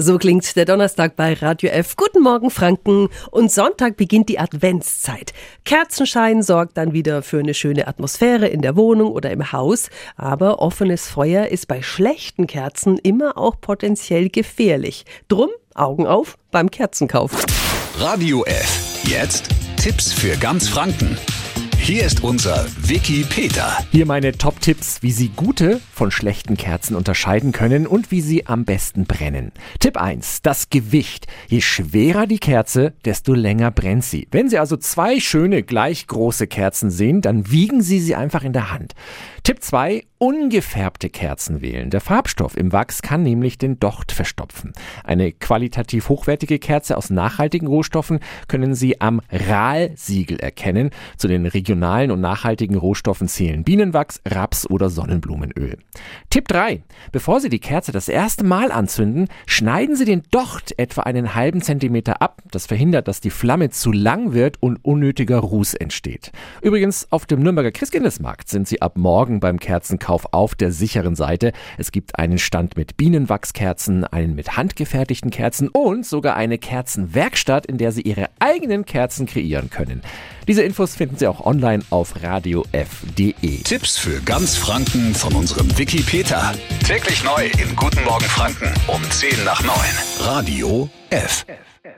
So klingt der Donnerstag bei Radio F. Guten Morgen, Franken. Und Sonntag beginnt die Adventszeit. Kerzenschein sorgt dann wieder für eine schöne Atmosphäre in der Wohnung oder im Haus. Aber offenes Feuer ist bei schlechten Kerzen immer auch potenziell gefährlich. Drum Augen auf beim Kerzenkauf. Radio F. Jetzt Tipps für ganz Franken. Hier ist unser Wiki Peter. Hier meine Top-Tipps, wie Sie gute von schlechten Kerzen unterscheiden können und wie sie am besten brennen. Tipp 1. Das Gewicht. Je schwerer die Kerze, desto länger brennt sie. Wenn Sie also zwei schöne, gleich große Kerzen sehen, dann wiegen Sie sie einfach in der Hand. Tipp 2. Ungefärbte Kerzen wählen. Der Farbstoff im Wachs kann nämlich den Docht verstopfen. Eine qualitativ hochwertige Kerze aus nachhaltigen Rohstoffen können Sie am RAL-Siegel erkennen. Zu den regionalen und nachhaltigen Rohstoffen zählen Bienenwachs, Raps oder Sonnenblumenöl. Tipp 3. Bevor Sie die Kerze das erste Mal anzünden, schneiden Sie den Docht etwa einen halben Zentimeter ab. Das verhindert, dass die Flamme zu lang wird und unnötiger Ruß entsteht. Übrigens, auf dem Nürnberger Christkindlesmarkt sind Sie ab morgen beim Kerzenkauf auf der sicheren Seite. Es gibt einen Stand mit Bienenwachskerzen, einen mit handgefertigten Kerzen und sogar eine Kerzenwerkstatt, in der Sie Ihre eigenen Kerzen kreieren können. Diese Infos finden Sie auch online auf radiof.de. Tipps für ganz Franken von unserem Wiki Peter. Täglich neu in Guten Morgen Franken um 10 nach 9. Radio F. F.